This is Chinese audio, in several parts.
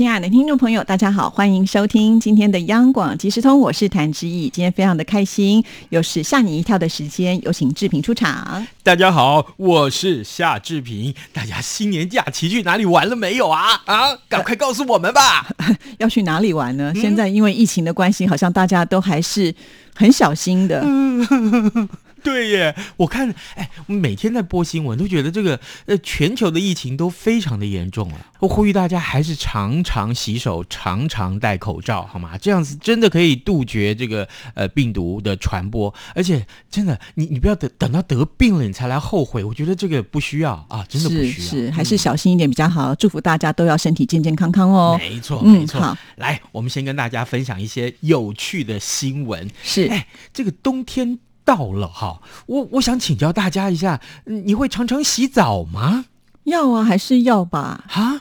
亲爱的听众朋友，大家好，欢迎收听今天的央广即时通，我是谭志毅。今天非常的开心，又是吓你一跳的时间，有请志平出场。大家好，我是夏志平。大家新年假期去哪里玩了没有啊？啊，赶快告诉我们吧！要去哪里玩呢？现在因为疫情的关系，好像大家都还是很小心的。对耶，我看，哎，我每天在播新闻，都觉得这个呃，全球的疫情都非常的严重了。我呼吁大家还是常常洗手，常常戴口罩，好吗？这样子真的可以杜绝这个呃病毒的传播。而且真的，你你不要等等到得病了你才来后悔，我觉得这个不需要啊，真的不需要，是还是小心一点比较好。祝福大家都要身体健健康康哦。没错，没错。好，来，我们先跟大家分享一些有趣的新闻。是，哎，这个冬天。到了哈，我我想请教大家一下，你会常常洗澡吗？要啊，还是要吧？啊，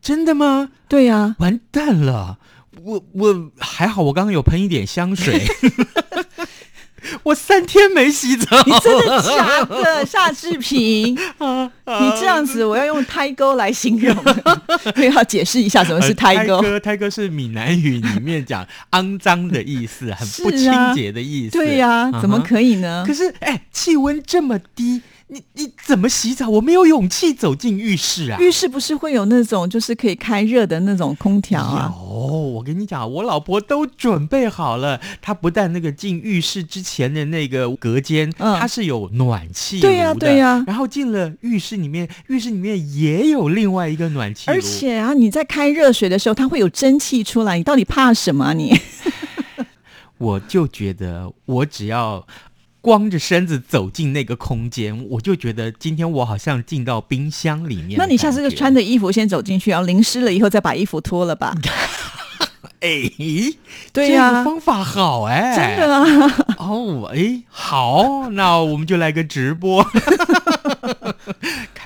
真的吗？对呀，完蛋了，我我还好，我刚刚有喷一点香水。我三天没洗澡，你真的假的？夏志平，你这样子，我要用胎沟来形容，要解释一下什么是胎沟。胎沟是闽南语里面讲 肮脏的意思，很不清洁的意思。对呀，怎么可以呢？可是，哎，气温这么低。你你怎么洗澡？我没有勇气走进浴室啊！浴室不是会有那种就是可以开热的那种空调啊？有，我跟你讲，我老婆都准备好了。她不但那个进浴室之前的那个隔间，它是有暖气对呀对呀。然后进了浴室里面，浴室里面也有另外一个暖气而且啊，你在开热水的时候，它会有蒸汽出来。你到底怕什么？你？我就觉得，我只要。光着身子走进那个空间，我就觉得今天我好像进到冰箱里面。那你下次就穿着衣服先走进去，然后淋湿了以后再把衣服脱了吧。哎，对呀，方法好哎，真的啊。哦，哎，好，那我们就来个直播。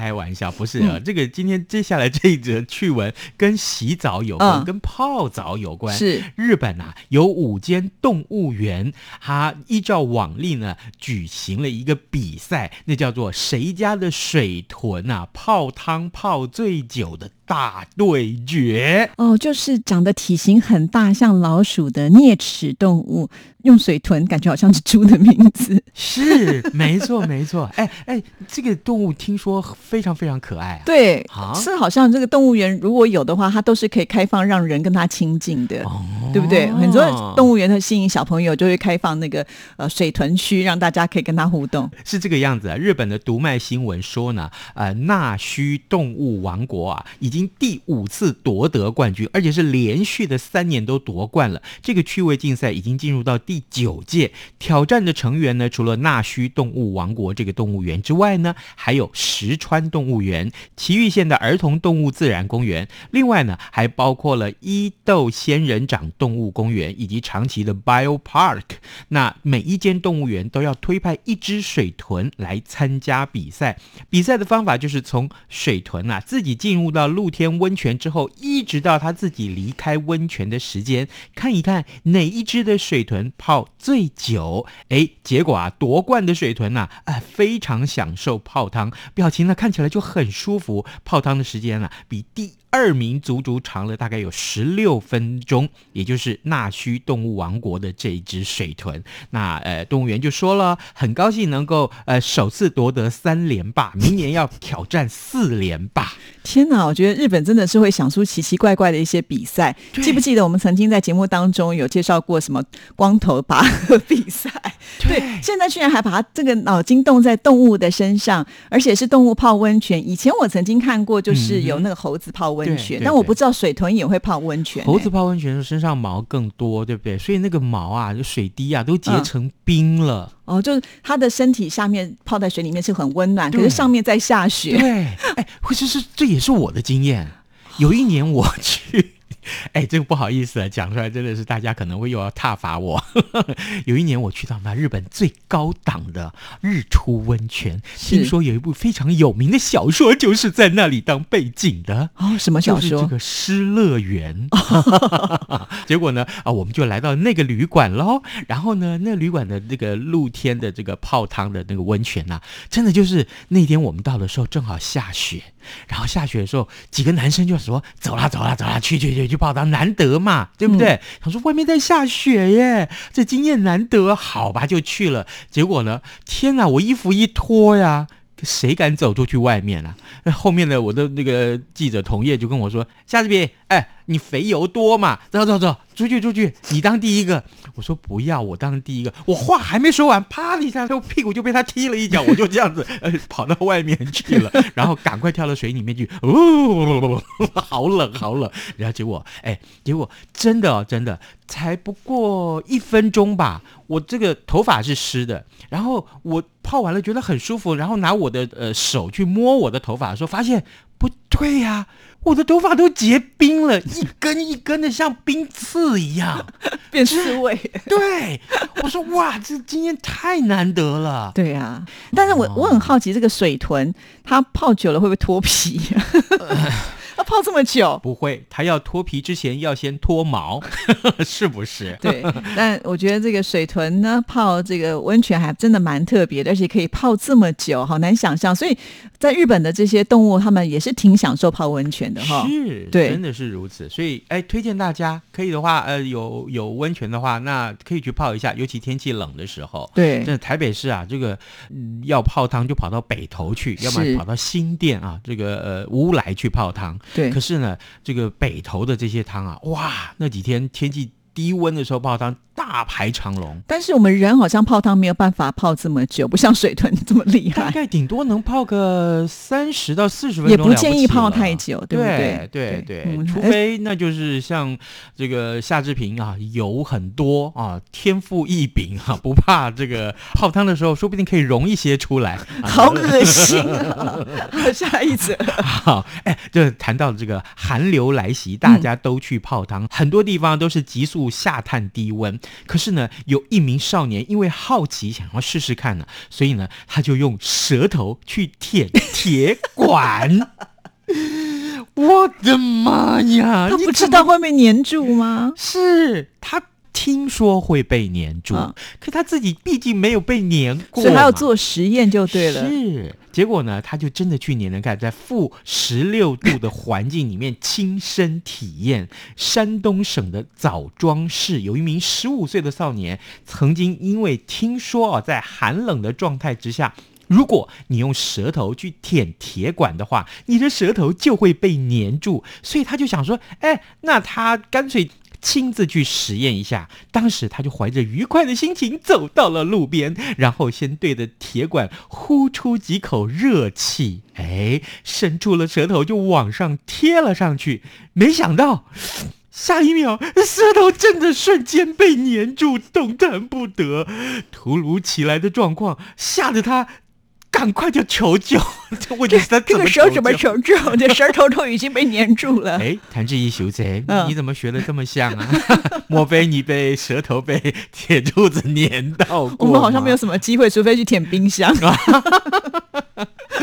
开玩笑，不是啊。这个今天接下来这一则趣闻跟洗澡有关，跟泡澡有关。是日本啊，有五间动物园，它依照往例呢，举行了一个比赛，那叫做谁家的水豚啊泡汤泡最久的。大对决哦，就是长得体型很大，像老鼠的啮齿动物，用水豚，感觉好像是猪的名字。是，没错，没错。哎哎，这个动物听说非常非常可爱。对，是好像这个动物园如果有的话，它都是可以开放让人跟它亲近的，对不对？很多动物园的吸引小朋友就会开放那个呃水豚区，让大家可以跟它互动。是这个样子啊。日本的读卖新闻说呢，呃，纳须动物王国啊，已经。第五次夺得冠军，而且是连续的三年都夺冠了。这个趣味竞赛已经进入到第九届，挑战的成员呢，除了纳须动物王国这个动物园之外呢，还有石川动物园、崎玉县的儿童动物自然公园，另外呢，还包括了伊豆仙人掌动物公园以及长崎的 Bio Park。那每一间动物园都要推派一只水豚来参加比赛。比赛的方法就是从水豚啊自己进入到露。天温泉之后，一直到他自己离开温泉的时间，看一看哪一只的水豚泡最久。哎，结果啊，夺冠的水豚呐，啊，非常享受泡汤，表情呢看起来就很舒服。泡汤的时间啊，比第。二名足足长了大概有十六分钟，也就是纳须动物王国的这一只水豚。那呃，动物园就说了，很高兴能够呃首次夺得三连霸，明年要挑战四连霸。天哪，我觉得日本真的是会想出奇奇怪怪的一些比赛。记不记得我们曾经在节目当中有介绍过什么光头拔河比赛？对，现在居然还把它这个脑筋动在动物的身上，而且是动物泡温泉。以前我曾经看过，就是有那个猴子泡温泉，但我不知道水豚也会泡温泉。猴子泡温泉的身上毛更多，对不对？所以那个毛啊，就水滴啊，都结成冰了。哦，就是它的身体下面泡在水里面是很温暖，可是上面在下雪。对，哎，其实这也是我的经验。有一年我去。哎，这个不好意思啊，讲出来真的是大家可能会又要挞伐我。有一年我去到那日本最高档的日出温泉，听说有一部非常有名的小说就是在那里当背景的。哦，什么小就是这？个失乐园，结果呢啊，我们就来到那个旅馆喽。然后呢，那旅馆的那个露天的这个泡汤的那个温泉呐、真的就是那天我们到的时候正好下雪，然后下雪的时候，几个男生就说走啦走啦走啦，去去去去泡汤，难得嘛，对不对？他说外面在下雪耶，这经验难得，好吧就去了。结果呢，天哪，我衣服一脱呀。谁敢走出去外面啊？那后面的我的那个记者同业就跟我说：“夏志平，哎，你肥油多嘛？走走走，出去出去，你当第一个。”我说：“不要，我当第一个。”我话还没说完，啪的一下，就屁股就被他踢了一脚，我就这样子 呃跑到外面去了，然后赶快跳到水里面去，哦，好冷好冷。然后结果，哎，结果真的哦，真的才不过一分钟吧，我这个头发是湿的，然后我泡完了觉得很舒服，然后拿我的呃手去摸我的头发的时候，发现不对呀、我的头发都结冰了，一根一根的像冰刺一样。变刺猬。对，我说哇，这经验太难得了。对啊，但是我我很好奇，这个水豚它泡久了会不会脱皮？它 泡这么久，不会，它要脱皮之前要先脱毛，是不是？对，但我觉得这个水豚呢，泡这个温泉还真的蛮特别的，而且可以泡这么久，好难想象。所以在日本的这些动物，它们也是挺享受泡温泉的哈。是，对真的是如此。所以，哎，推荐大家可以的话，呃，有有温泉的话，那可以去泡一下，尤其天气冷的时候。对真的台北市啊，这个、嗯要泡汤就跑到北头去，要么是跑到新店啊，这个呃乌来去泡汤。对可是呢，这个北投的这些汤啊，哇，那几天天气低温的时候泡汤大排长龙。但是我们人好像泡汤没有办法泡这么久，不像水豚这么厉害。大概顶多能泡个三十到四十分钟，也不建议泡太久对不对对对除非那就是像这个夏志平啊，油很多啊，天赋异禀啊，不怕这个泡汤的时候，说不定可以溶一些出来。啊好恶心啊！下一则，好，哎，就谈到这个寒流来袭，大家都去泡汤，很多地方都是急速下探低温。可是呢，有一名少年因为好奇想要试试看呢，所以呢，他就用舌头去舔铁管。我的妈呀！他不知道会被粘住吗？是他听说会被粘住，啊可他自己毕竟没有被粘过，所以他要。做实验就对了。是，结果呢，他就真的去粘粘看，在负十六度的环境里面亲身体验。山东省的枣庄市有一名十五岁的少年，曾经因为听说啊，在寒冷的状态之下。如果你用舌头去舔铁管的话，你的舌头就会被粘住，所以他就想说，哎，那他干脆亲自去实验一下。当时他就怀着愉快的心情走到了路边，然后先对着铁管呼出几口热气，哎，伸出了舌头就往上贴了上去。没想到。下一秒，舌头真的瞬间被粘住，动弹不得。突如其来的状况吓得他赶快就求救。这问题是他这怎么个时候怎么求救？这舌头都已经被粘住了。哎，谭志怡小姐，嗯你怎么学的这么像啊？莫非你被舌头被铁柱子粘到过？我们好像没有。什么机会，除非去舔冰箱。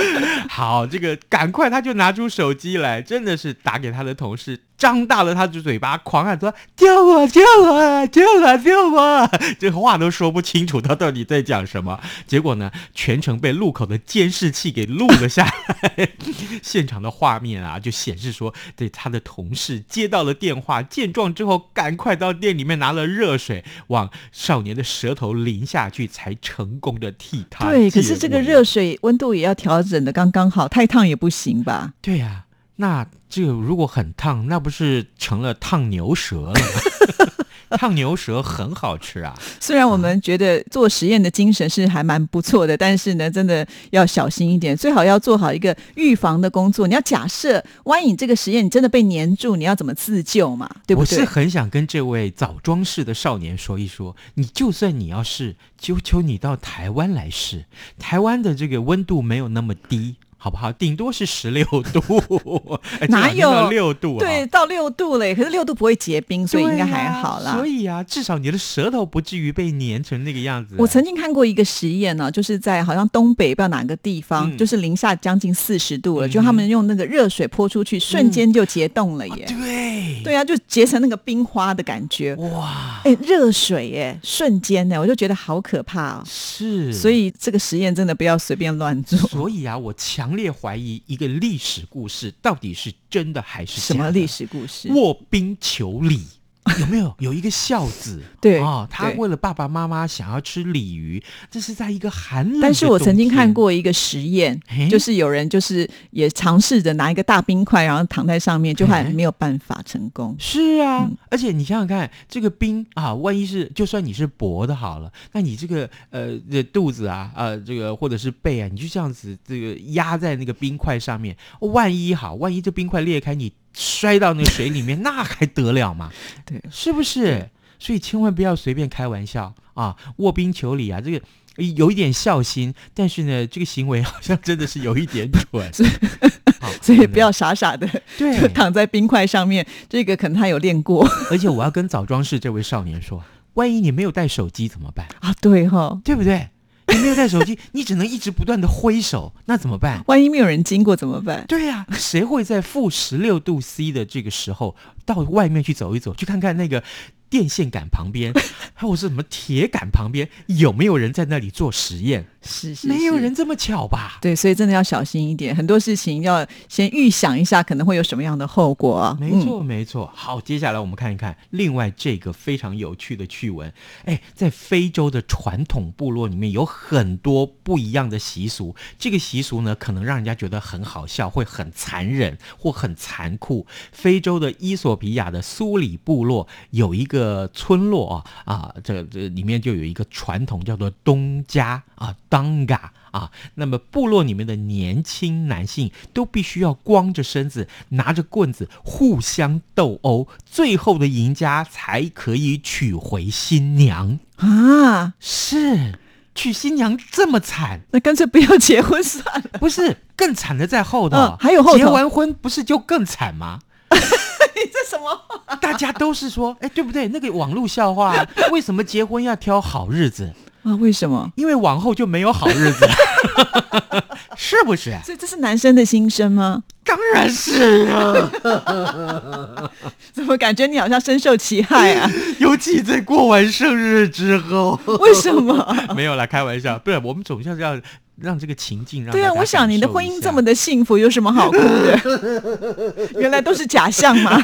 好，这个赶快他就拿出手机来，真的是打给他的同事，张大了他的嘴巴，狂喊说：“救我！救我！救我！救我！” 这话都说不清楚，他到底在讲什么。结果呢，全程被路口的监视器给录了下来。现场的画面啊，就显示说，对他的同事接到了电话，见状之后，赶快到店里面拿了热水往少年的舌头淋下去，才成功的替他对，可是这个热水温度也要调整的刚刚好，太烫也不行吧？对呀、那这个如果很烫，那不是成了烫牛舌了吗？烫牛舌很好吃啊。虽然我们觉得做实验的精神是还蛮不错的，但是呢，真的要小心一点，最好要做好一个预防的工作。你要假设，万一你这个实验你真的被粘住，你要怎么自救嘛？对不对？我是很想跟这位枣庄市的少年说一说，你就算你要试，求求你到台湾来试，台湾的这个温度没有那么低。好不好？顶多是十六度，哎哪有六度、啊？对，到六度了，可是六度不会结冰，所以应该还好啦。所以啊，至少你的舌头不至于被粘成那个样子。我曾经看过一个实验呢、就是在好像东北不知道哪个地方，嗯就是零下将近四十度了，嗯就他们用那个热水泼出去，瞬间就结冻了耶。对对啊，就结成那个冰花的感觉。哇，哎，热水耶，瞬间呢，我就觉得好可怕哦。是，所以这个实验真的不要随便乱做。所以啊，我强烈怀疑一个历史故事到底是真的还是假的什么历？史故事？卧冰求鲤。有没有？有一个孝子？对哦，他为了爸爸妈妈想要吃鲤鱼，这是在一个寒冷但是我曾经看，过一个实验，就是有人就是也尝试着拿一个大冰块，然后躺在上面，就还没有办法成功。是啊，嗯。而且你想想看，这个冰啊，万一是就算你是薄的好了，那你这个呃这肚子啊，呃这个或者是背啊，你就这样子这个压在那个冰块上面，万一好，万一这冰块裂开，你摔到那个水里面，那还得了吗？对，是不是？所以千万不要随便开玩笑啊！卧冰求鲤啊，这个有一点孝心，但是呢，这个行为好像真的是有一点蠢。所以不要傻傻的躺在冰块上面，这个可能他有练过 而且我要跟枣庄市这位少年说，万一你没有带手机怎么办？啊。对哈、对不对？你没有带手机，你只能一直不断的挥手，那怎么办？万一没有人经过怎么办？对呀、谁会在负十六度 C 的这个时候到外面去走一走，去看看那个电线杆旁边，还有是什么铁杆旁边有没有人在那里做实验？是是没有人这么巧吧？对，所以真的要小心一点，很多事情要先预想一下，可能会有什么样的后果啊。没错，没错。好，接下来我们看一看另外这个非常有趣的趣闻。哎，在非洲的传统部落里面有很多不一样的习俗，这个习俗呢，可能让人家觉得很好笑，会很残忍或很残酷。非洲的伊索比亚的苏里部落有一个村落啊啊，这这里面就有一个传统叫做东家啊，当嘎。啊，那么部落里面的年轻男性都必须要光着身子，拿着棍子互相斗殴，最后的赢家才可以娶回新娘。嗯啊，是，娶新娘这么惨，那干脆不要结婚算了。不是更惨的在后头？嗯还有结完婚不是就更惨吗？你这什么？大家都是说，哎，对不对？那个网络笑话啊，为什么结婚要挑好日子？啊？为什么？因为往后就没有好日子，是不是？所以这是男生的心声吗？当然是啊。怎么感觉你好像深受其害啊？尤其在过完生日之后，为什么？没有啦，开玩笑，不是我们总是要让这个情境让对啊，我想你的婚姻这么的幸福，有什么好哭的？原来都是假象嘛？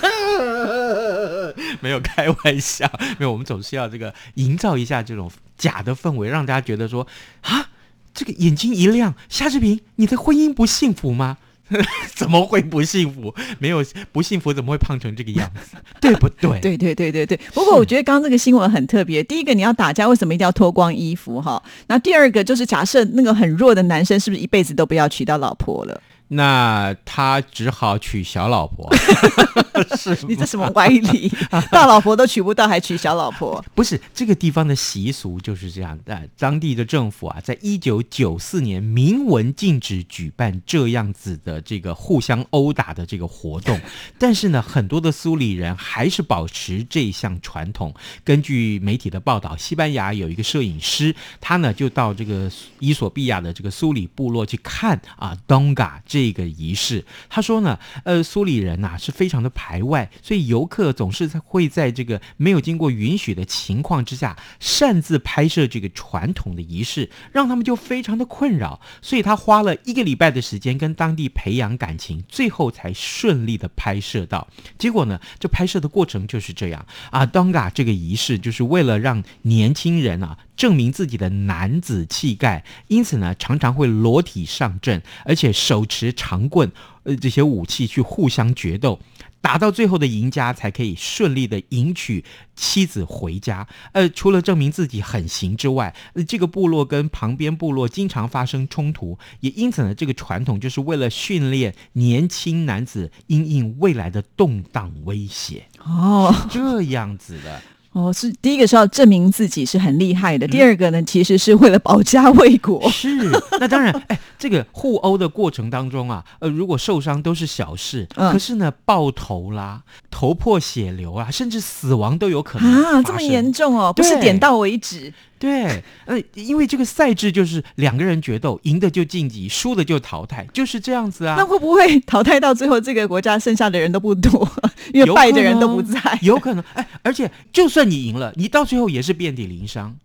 没有开玩笑，没有，我们总是要这个营造一下这种假的氛围，让大家觉得说啊，这个眼睛一亮，夏志平，你的婚姻不幸福吗？怎么会不幸福？没有不幸福，怎么会胖成这个样子？对不对？对对对对对。不过我觉得刚刚这个新闻很特别。第一个，你要打架，为什么一定要脱光衣服哈？那第二个就是假设那个很弱的男生，是不是一辈子都不要娶到老婆了？那他只好娶小老婆，是你这什么歪理？大老婆都娶不到，还娶小老婆？不是这个地方的习俗就是这样的。当地的政府啊，在一九九四年明文禁止举办这样子的这个互相殴打的这个活动，但是呢，很多的苏里人还是保持这项传统。根据媒体的报道，西班牙有一个摄影师，他呢就到这个伊索比亚的这个苏里部落去看啊 Donga 这个仪式。他说呢，呃，苏里人呐、是非常的排排外，所以游客总是会在这个没有经过允许的情况之下，擅自拍摄这个传统的仪式，让他们就非常的困扰。所以他花了一个礼拜的时间跟当地培养感情，最后才顺利的拍摄到。结果呢，这拍摄的过程就是这样啊，Donga 这个仪式就是为了让年轻人啊证明自己的男子气概，因此呢，常常会裸体上阵，而且手持长棍，呃，这些武器去互相决斗。打到最后的赢家才可以顺利的迎娶妻子回家。呃，除了证明自己很行之外，呃，这个部落跟旁边部落经常发生冲突，也因此呢，这个传统就是为了训练年轻男子因应未来的动荡威胁，哦这样子的。哦，是第一个是要证明自己是很厉害的，第二个呢，其实是为了保家卫国。是，那当然，哎，这个互殴的过程当中啊，呃，如果受伤都是小事，嗯可是呢，爆头啦、头破血流啊，甚至死亡都有可能啊，这么严重哦，不是点到为止。对，呃，因为这个赛制就是两个人决斗，赢的就晋级，输的就淘汰，就是这样子啊。那会不会 淘汰到最后，这个国家剩下的人都不多，因为败的人都不在？有可能，哎，而且就算你赢了，你到最后也是遍体鳞伤。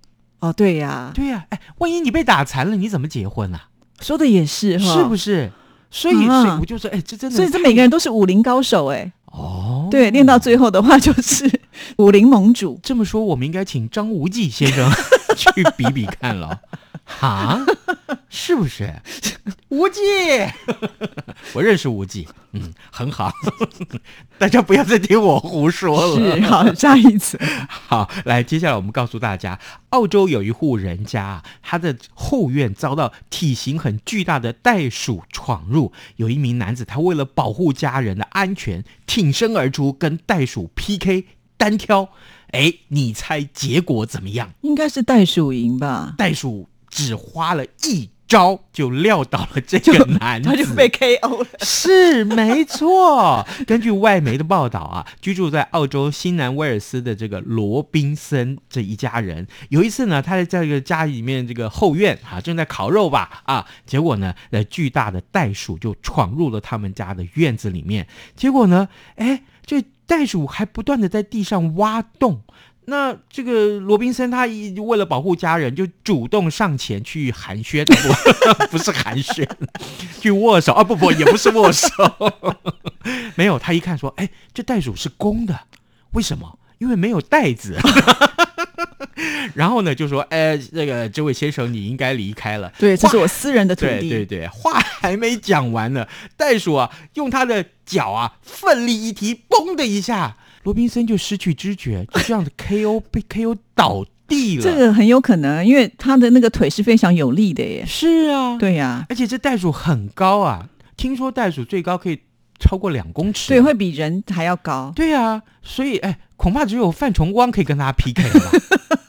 哦，对呀，对呀、哎，万一你被打残了，你怎么结婚啊？说的也是哈，是不是？所以，啊所以我就说，哎，这真的，所以这每个人都是武林高手哎，哦，对，练到最后的话就是 武林盟主。这么说，我们应该请张无忌先生 去比比看了，哈，是不是？无忌，我认识无忌，嗯，很好，大家不要再听我胡说了。是好，下一次好，来，接下来我们告诉大家，澳洲有一户人家啊，他的后院遭到体型很巨大的袋鼠闯入，有一名男子他为了保护家人的安全，挺身而出跟袋鼠 PK 单挑。哎，你猜结果怎么样？应该是袋鼠赢吧？袋鼠只花了一招就撂倒了这个男子，他就被 KO 了。是没错。根据外媒的报道啊，居住在澳洲新南威尔斯的这个罗宾森这一家人，有一次呢，他在这个家里面这个后院啊，正在烤肉吧啊，结果呢，呃，巨大的袋鼠就闯入了他们家的院子里面，结果呢，哎，这袋鼠还不断的在地上挖洞。那这个罗宾森他一为了保护家人，就主动上前去寒暄，不不是寒暄，去握手啊，不不也不是握手，没有，他一看说，哎，这袋鼠是公的，为什么？因为没有袋子。然后呢，就说，哎，这个这位先生，你应该离开了。对，这是我私人的土地。对对对，话还没讲完呢，袋鼠啊，用它的脚啊，奋力一踢，嘣的一下，罗宾森就失去知觉，就这样的 KO 被 KO 倒地了。这个很有可能，因为他的那个腿是非常有力的耶。是啊，，对呀、而且这袋鼠很高啊，听说袋鼠最高可以超过两公尺。对，会比人还要高。对啊，所以哎，恐怕只有范崇光可以跟他 PK 了吧？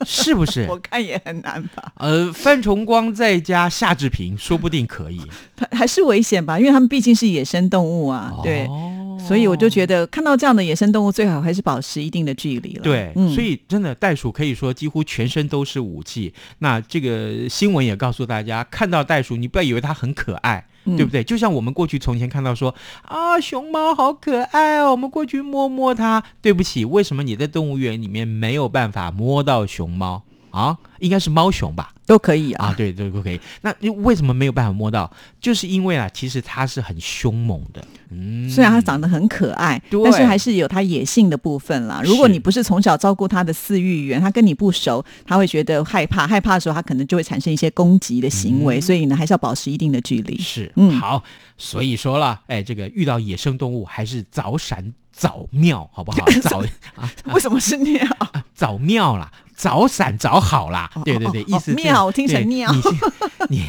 是不是？我看也很难吧，呃，范崇光再加夏志平，说不定可以。它还是危险吧，因为他们毕竟是野生动物啊。对，哦所以我就觉得看到这样的野生动物，最好还是保持一定的距离了。对，嗯所以真的袋鼠可以说几乎全身都是武器。那这个新闻也告诉大家，看到袋鼠，你不要以为它很可爱。对不对？就像我们过去从前看到说啊，熊猫好可爱哦，我们过去摸摸它。对不起，为什么你在动物园里面没有办法摸到熊猫啊？应该是猫熊吧？都可以啊，啊。对对都可以。那你为什么没有办法摸到？就是因为啊，其实它是很凶猛的。嗯，虽然它长得很可爱，但是还是有它野性的部分啦。如果你不是从小照顾它的饲育员，它跟你不熟，它会觉得害怕，害怕的时候，它可能就会产生一些攻击的行为。嗯所以呢，还是要保持一定的距离。是，嗯好，所以说了，哎，这个遇到野生动物还是早闪早妙，好不好？早啊为什么是妙？早妙啦，早散早好啦。对对对，哦意思妙，我听成对尿你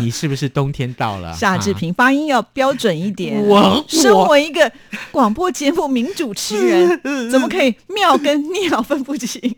你你是不是冬天到了？夏志啊平发音要标准一点。我身为一个广播节目名主持人，怎么可以妙跟妙分不清？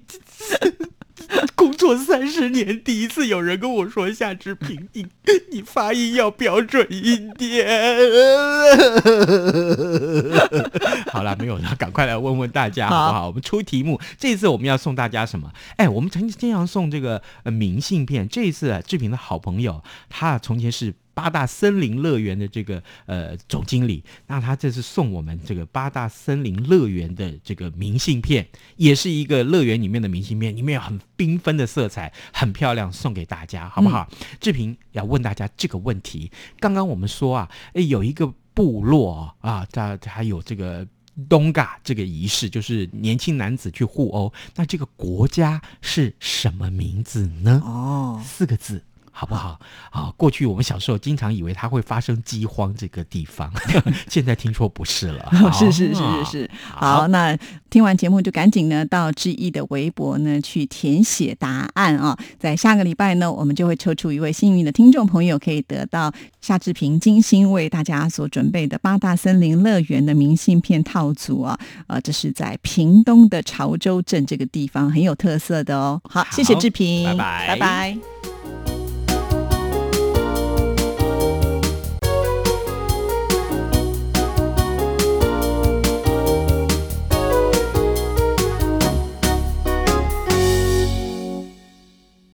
工作三十年，第一次有人跟我说夏志平，你 你发音要标准一点。好了，没有了，赶快来问问大家好不好？我们出题目，这一次我们要送大家什么？哎，我们曾经经常送这个呃明信片，这一次啊，志平的好朋友，他从前是。八大森林乐园的这个呃总经理，那他这次送我们这个八大森林乐园的这个明信片，也是一个乐园里面的明信片，里面有很缤纷的色彩，很漂亮，送给大家，好不好？志平要问大家这个问题。刚刚我们说啊，诶，有一个部落啊，它还有这个。东嘎这个仪式就是年轻男子去互殴，那这个国家是什么名字呢？哦，四个字，好不好？啊，过去我们小时候经常以为它会发生饥荒，这个地方，现在听说不是了。是是是是是。好，那听完节目就赶紧呢到志毅的微博呢去填写答案啊。在下个礼拜呢，我们就会抽出一位幸运的听众朋友，可以得到夏志平精心为大家所准备的八大森林乐园的明信片套组啊。呃，这是在屏东的潮州镇这个地方很有特色的哦。好，谢谢志平，拜拜，拜拜。